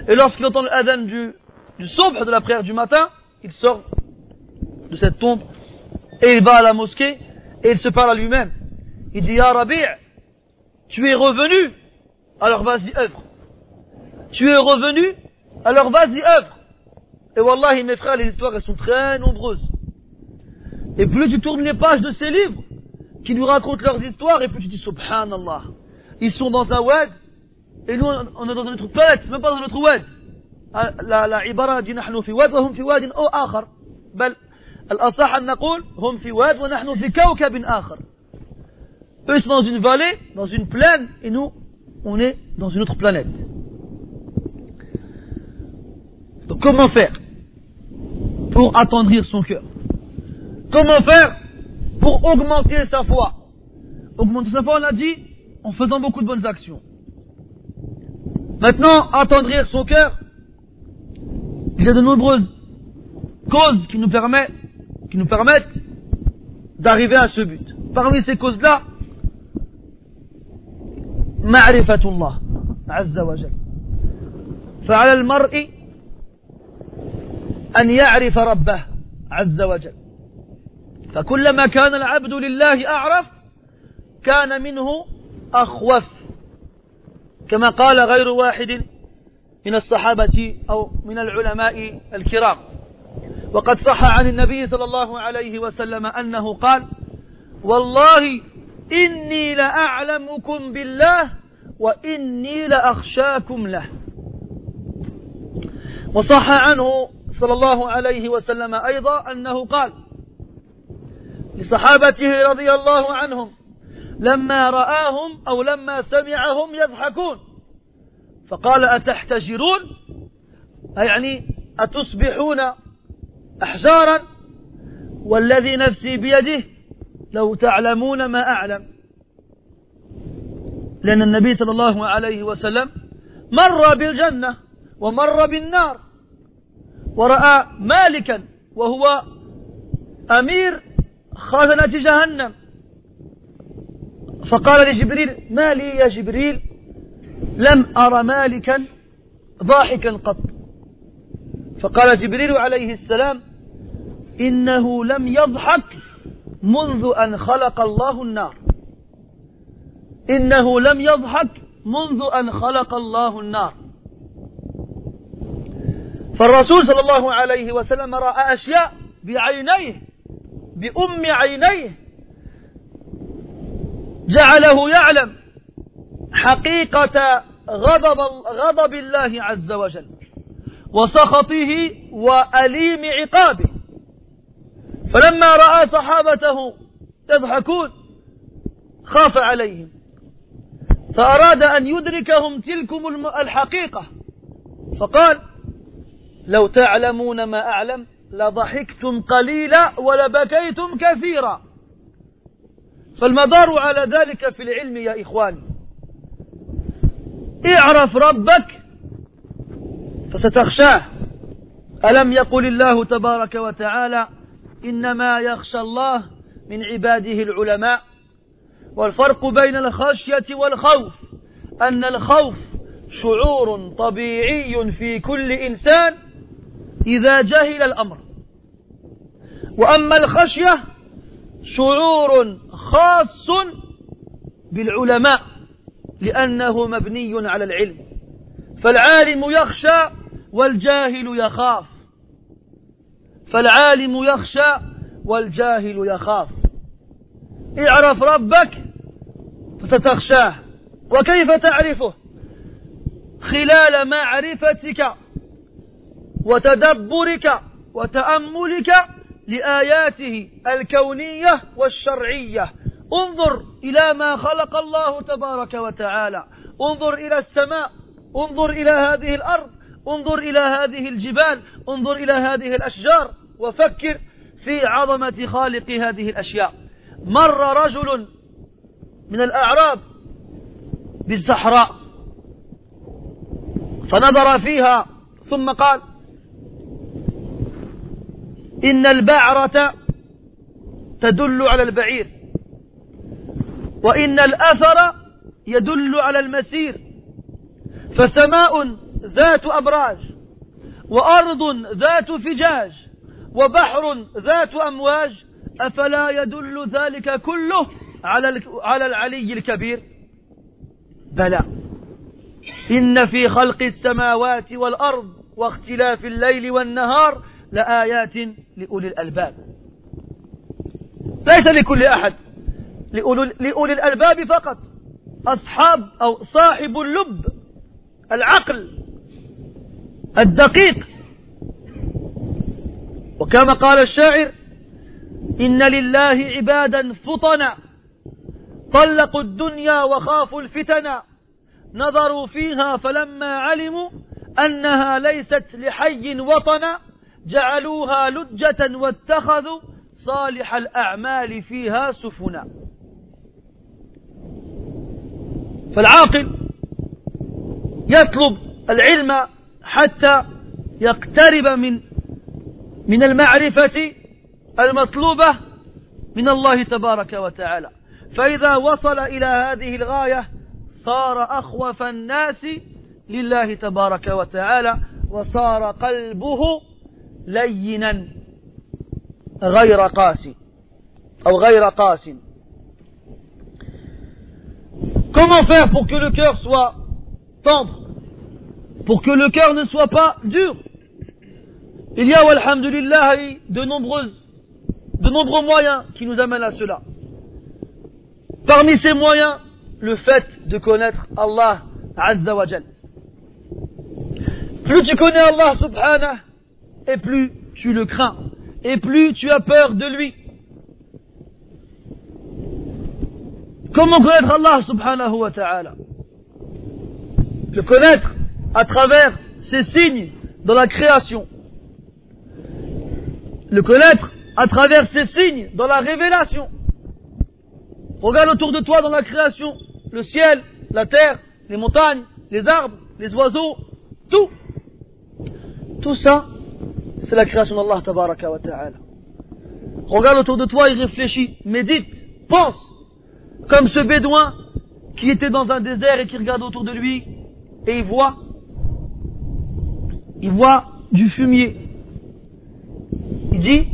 Et lorsqu'il entend le du, du de la prière du matin, il sort de cette tombe et il va à la mosquée et il se parle à lui-même. Il dit, Ya tu es revenu, alors vas-y œuvre. Tu es revenu, alors vas-y œuvre. Et wallahi mes frères, les histoires elles sont très nombreuses. Et plus tu tournes les pages de ces livres qui nous racontent leurs histoires, et plus tu dis Subhanallah Ils sont dans un wad, et nous on est dans notre planète, même pas dans notre wad. La, la ibara dit نحن في واد وهم في واد أو آخر بل الأصح أن نقول هم في واد ونحن في كوكب آخر eux sont dans une vallée, dans une plaine, et nous, on est dans une autre planète. Donc comment faire pour attendrir son cœur Comment faire pour augmenter sa foi Augmenter sa foi, on l'a dit, en faisant beaucoup de bonnes actions. Maintenant, attendrir son cœur, il y a de nombreuses causes qui nous permettent, qui nous permettent d'arriver à ce but. Parmi ces causes-là, معرفة الله عز وجل فعلى المرء أن يعرف ربه عز وجل فكلما كان العبد لله أعرف كان منه أخوف كما قال غير واحد من الصحابة أو من العلماء الكرام. وقد صح عن النبي صلى الله عليه وسلم أنه قال والله إني لأعلمكم بالله وإني لأخشاكم له. وصح عنه صلى الله عليه وسلم أيضا أنه قال لصحابته رضي الله عنهم لما رآهم أو لما سمعهم يضحكون. فقال أتحتجرون؟ يعني أتصبحون أحجارا؟ والذي نفسي بيده لو تعلمون ما أعلم. لأن النبي صلى الله عليه وسلم مر بالجنة ومر بالنار ورأى مالكا وهو أمير خزنة جهنم. فقال لجبريل ما لي يا جبريل؟ لم أرى مالكا ضاحكا قط. فقال جبريل عليه السلام إنه لم يضحك منذ أن خلق الله النار. إنه لم يضحك منذ أن خلق الله النار. فالرسول صلى الله عليه وسلم رأى أشياء بعينيه بأم عينيه جعله يعلم حقيقة غضب, غضب الله عز وجل وسخطه وأليم عقابه. فلما رأى صحابته يضحكون خاف عليهم. فأراد أن يدركهم تلكم الحقيقة. فقال لو تعلمون ما أعلم لضحكتم قليلا ولبكيتم كثيرا. فالمدار على ذلك في العلم يا إخواني اعرف ربك فستخشاه. ألم يقل الله تبارك وتعالى إنما يخشى الله من عباده العلماء؟ والفرق بين الخشية والخوف أن الخوف شعور طبيعي في كل إنسان إذا جهل الأمر. وأما الخشية شعور خاص بالعلماء لأنه مبني على العلم. فالعالم يخشى والجاهل يخاف. فالعالم يخشى والجاهل يخاف. اعرف ربك فستخشاه وكيف تعرفه؟ خلال معرفتك وتدبرك وتأملك لآياته الكونية والشرعية. انظر إلى ما خلق الله تبارك وتعالى. انظر إلى السماء. انظر إلى هذه الأرض. انظر إلى هذه الجبال. انظر إلى هذه الأشجار. وفكر في عظمة خالق هذه الأشياء. مر رجل من الأعراب بالصحراء فنظر فيها ثم قال إن البعرة تدل على البعير وإن الأثر يدل على المسير فسماء ذات أبراج وأرض ذات فجاج وبحر ذات أمواج أفلا يدل ذلك كله على على العلي الكبير؟ بلى. إن في خلق السماوات والأرض واختلاف الليل والنهار لآيات لأولي الألباب. ليس لكل أحد. لأولي الألباب فقط. أصحاب أو صاحب اللب. العقل. الدقيق. وكما قال الشاعر إن لله عبادا فطنا. طلقوا الدنيا وخافوا الفتنا نظروا فيها فلما علموا أنها ليست لحي وطنا. جعلوها لجة واتخذوا صالح الأعمال فيها سفنا فالعاقل يطلب العلم حتى يقترب من من المعرفة المطلوبة من الله تبارك وتعالى. فإذا وصل إلى هذه الغاية صار أخوف الناس لله تبارك وتعالى وصار قلبه لينا غير قاسي أو غير قاس Comment faire pour que le cœur soit tendre Pour que le cœur ne soit pas dur Il y a, alhamdulillah, de nombreuses de nombreux moyens qui nous amènent à cela. Parmi ces moyens, le fait de connaître Allah Azza wa Jal. Plus tu connais Allah subhanahu, et plus tu le crains, et plus tu as peur de lui. Comment connaître Allah subhanahu wa ta'ala? Le connaître à travers ses signes dans la création. Le connaître à travers ces signes dans la révélation. Regarde autour de toi dans la création, le ciel, la terre, les montagnes, les arbres, les oiseaux, tout. Tout ça, c'est la création d'Allah tabaraka wa ta'ala. Regarde autour de toi et réfléchis, médite, pense, comme ce bédouin qui était dans un désert et qui regarde autour de lui et il voit, il voit du fumier. Il dit,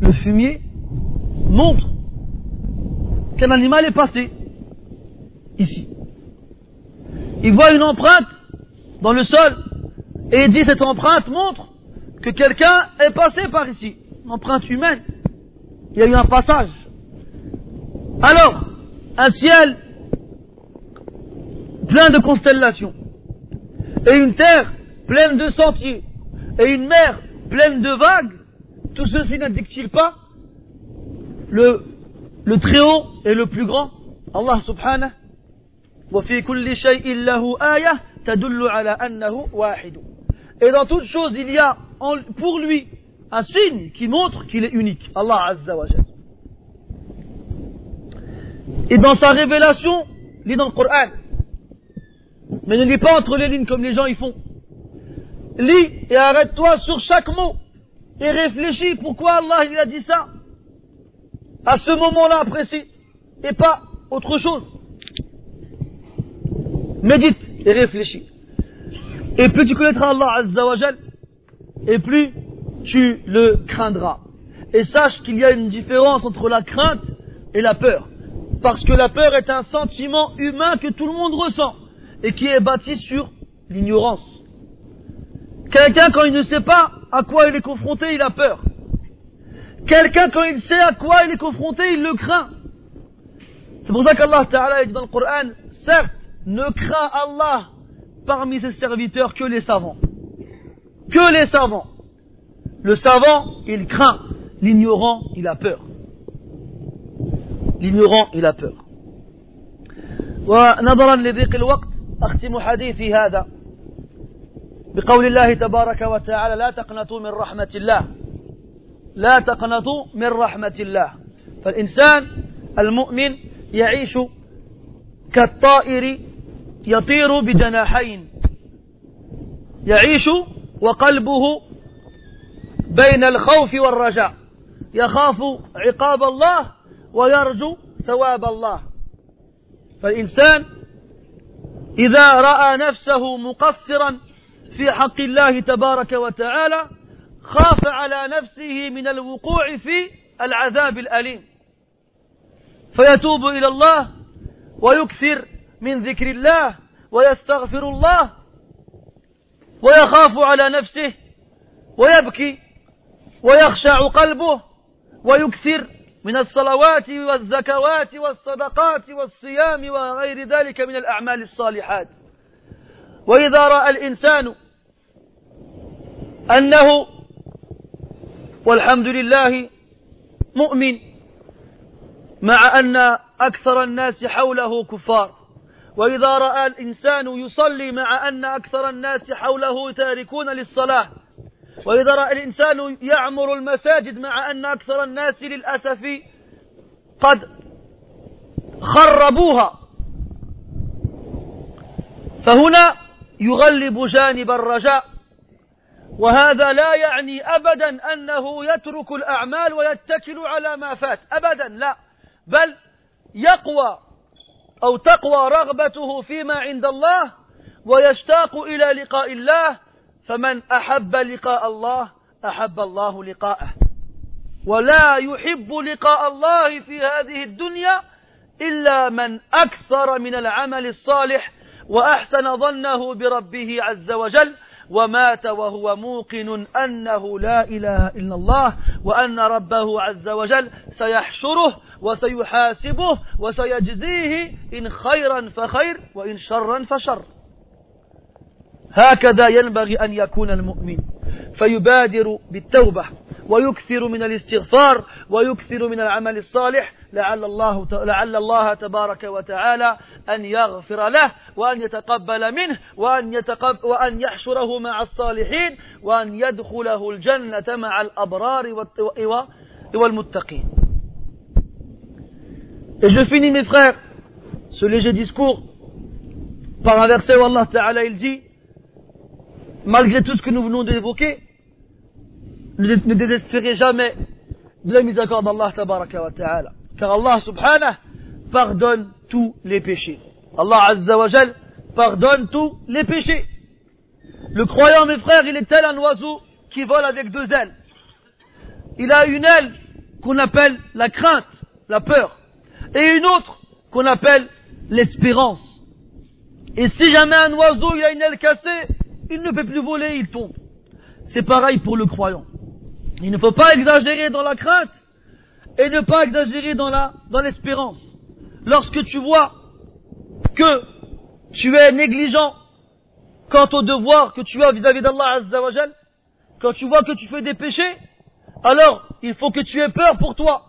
le fumier montre qu'un animal est passé ici. Il voit une empreinte dans le sol et il dit cette empreinte montre que quelqu'un est passé par ici, une empreinte humaine. Il y a eu un passage. Alors, un ciel plein de constellations, et une terre pleine de sentiers, et une mer pleine de vagues, tout ceci n'indique-t-il pas le, le très haut et le plus grand. Allah subhanahu wa Et dans toute chose, il y a pour lui un signe qui montre qu'il est unique. Allah Azza wa. Et dans sa révélation, lit dans le Coran. Mais ne lis pas entre les lignes comme les gens y font. Lis et arrête-toi sur chaque mot. Et réfléchis pourquoi Allah il a dit ça. À ce moment-là précis. Et pas autre chose. Médite et réfléchis. Et plus tu connaîtras Allah Azza wa et plus tu le craindras. Et sache qu'il y a une différence entre la crainte et la peur. Parce que la peur est un sentiment humain que tout le monde ressent et qui est bâti sur l'ignorance. Quelqu'un, quand il ne sait pas à quoi il est confronté, il a peur. Quelqu'un, quand il sait à quoi il est confronté, il le craint. C'est pour ça qu'Allah Ta'ala dit dans le Coran, certes, ne craint Allah parmi ses serviteurs que les savants. Que les savants. Le savant, il craint. L'ignorant, il a peur. L'ignorant, il a peur. ونظرا لضيق الوقت أختم حديثي هذا بقول الله تبارك وتعالى لا تقنطوا من رحمة الله لا تقنطوا من رحمة الله فالإنسان المؤمن يعيش كالطائر يطير بجناحين يعيش وقلبه بين الخوف والرجاء. يخاف عقاب الله ويرجو ثواب الله. فالإنسان إذا رأى نفسه مقصرا في حق الله تبارك وتعالى خاف على نفسه من الوقوع في العذاب الأليم. فيتوب إلى الله ويكثر من ذكر الله ويستغفر الله ويخاف على نفسه ويبكي ويخشع قلبه ويكثر من الصلوات والزكوات والصدقات والصيام وغير ذلك من الأعمال الصالحات. وإذا رأى الإنسان أنه والحمد لله مؤمن مع أن أكثر الناس حوله كفار وإذا رأى الإنسان يصلي مع أن أكثر الناس حوله تاركون للصلاة وإذا رأى الإنسان يعمر المساجد مع أن أكثر الناس للأسف قد خربوها فهنا يغلب جانب الرجاء وهذا لا يعني أبدا أنه يترك الأعمال ويتكل على ما فات أبدا لا بل يقوى أو تقوى رغبته فيما عند الله ويشتاق إلى لقاء الله فمن أحب لقاء الله أحب الله لقاءه. ولا يحب لقاء الله في هذه الدنيا إلا من أكثر من العمل الصالح وأحسن ظنه بربه عز وجل. ومات وهو موقن أنه لا إله إلا الله وأن ربه عز وجل سيحشره وسيحاسبه وسيجزيه إن خيرا فخير وإن شرا فشر. هكذا ينبغي أن يكون المؤمن. فيبادر بالتوبة. ويكثر من الاستغفار ويكثر من العمل الصالح لعل الله لعل الله تبارك وتعالى أن يغفر له وأن يتقبل منه وأن يتقب وأن يحشره مع الصالحين وأن يدخله الجنة مع الأبرار والمتقين. Et je finis mes frères ce léger discours par un verset où Allah Ta'ala il dit malgré tout ce que nous venons d'évoquer ne désespérez jamais de la miséricorde d'Allah Tabaraka wa Ta'ala car Allah Subhanahu pardonne tous les péchés Allah Azza wa Jal pardonne tous les péchés le croyant mes frères il est tel un oiseau qui vole avec deux ailes il a une aile qu'on appelle la crainte la peur et une autre qu'on appelle l'espérance. Et si jamais un oiseau il a une aile cassée, il ne peut plus voler, il tombe. C'est pareil pour le croyant. Il ne faut pas exagérer dans la crainte et ne pas exagérer dans la, dans l'espérance. Lorsque tu vois que tu es négligent quant au devoir que tu as vis-à-vis d'Allah Azzawajal, quand tu vois que tu fais des péchés, alors il faut que tu aies peur pour toi.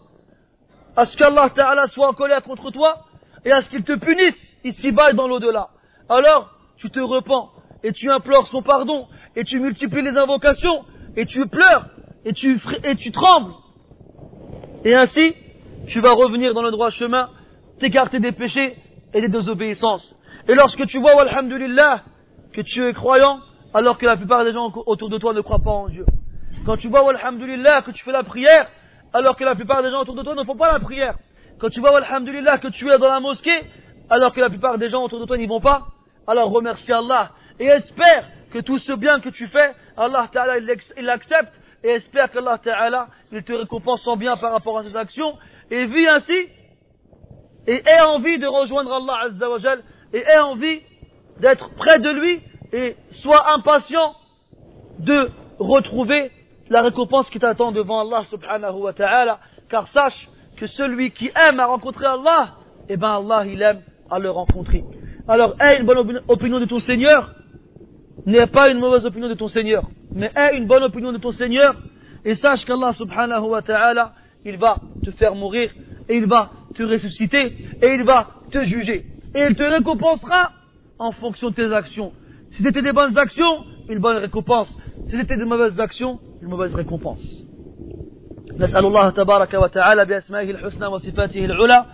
À ce qu'Allah Ta'ala soit en colère contre toi et à ce qu'il te punisse ici-bas et dans l'au-delà. Alors, tu te repens et tu implores son pardon et tu multiplies les invocations et tu pleures et tu, et tu trembles. Et ainsi, tu vas revenir dans le droit chemin, t'écarter des péchés et des désobéissances. Et lorsque tu vois, alhamdulillah, que tu es croyant, alors que la plupart des gens autour de toi ne croient pas en Dieu. Quand tu vois, alhamdulillah, que tu fais la prière, alors que la plupart des gens autour de toi ne font pas la prière. Quand tu vois, alhamdulillah, que tu es dans la mosquée, alors que la plupart des gens autour de toi n'y vont pas, alors remercie Allah et espère que tout ce bien que tu fais, Allah Ta'ala, il l'accepte et espère qu'Allah Ta'ala, te récompense en bien par rapport à ses actions. Et vis ainsi. Et aie envie de rejoindre Allah Azza wa et aie envie d'être près de lui. Et sois impatient de retrouver la récompense qui t'attend devant Allah subhanahu wa ta'ala. Car sache que celui qui aime à rencontrer Allah eh ben Allah il aime à le rencontrer. Alors aie une bonne opinion de ton Seigneur. N'aie pas une mauvaise opinion de ton Seigneur mais aie une bonne opinion de ton Seigneur et sache qu'Allah subhanahu wa ta'ala il va te faire mourir et il va te ressusciter et il va te juger. Et il te récompensera en fonction de tes actions. Si c'était des bonnes actions, une bonne récompense. Si c'était des mauvaises actions, une mauvaise récompense. نسأل الله تبارك وتعالى بأسمائه الحسنى وصفاته العلى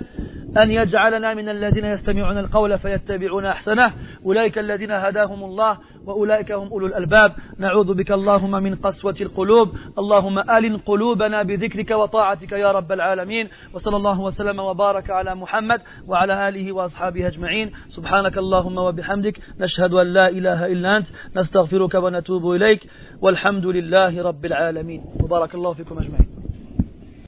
أن يجعلنا من الذين يستمعون القول فيتبعون أحسنه أولئك الذين هداهم الله وأولئك هم أولو الألباب. نعوذ بك اللهم من قسوة القلوب. اللهم آلن قلوبنا بذكرك وطاعتك يا رب العالمين. وصلى الله وسلم وبارك على محمد وعلى آله وأصحابه أجمعين. سبحانك اللهم وبحمدك نشهد أن لا إله إلا أنت. نستغفرك ونتوب إليك. والحمد لله رب العالمين. وبارك الله فيكم أجمعين.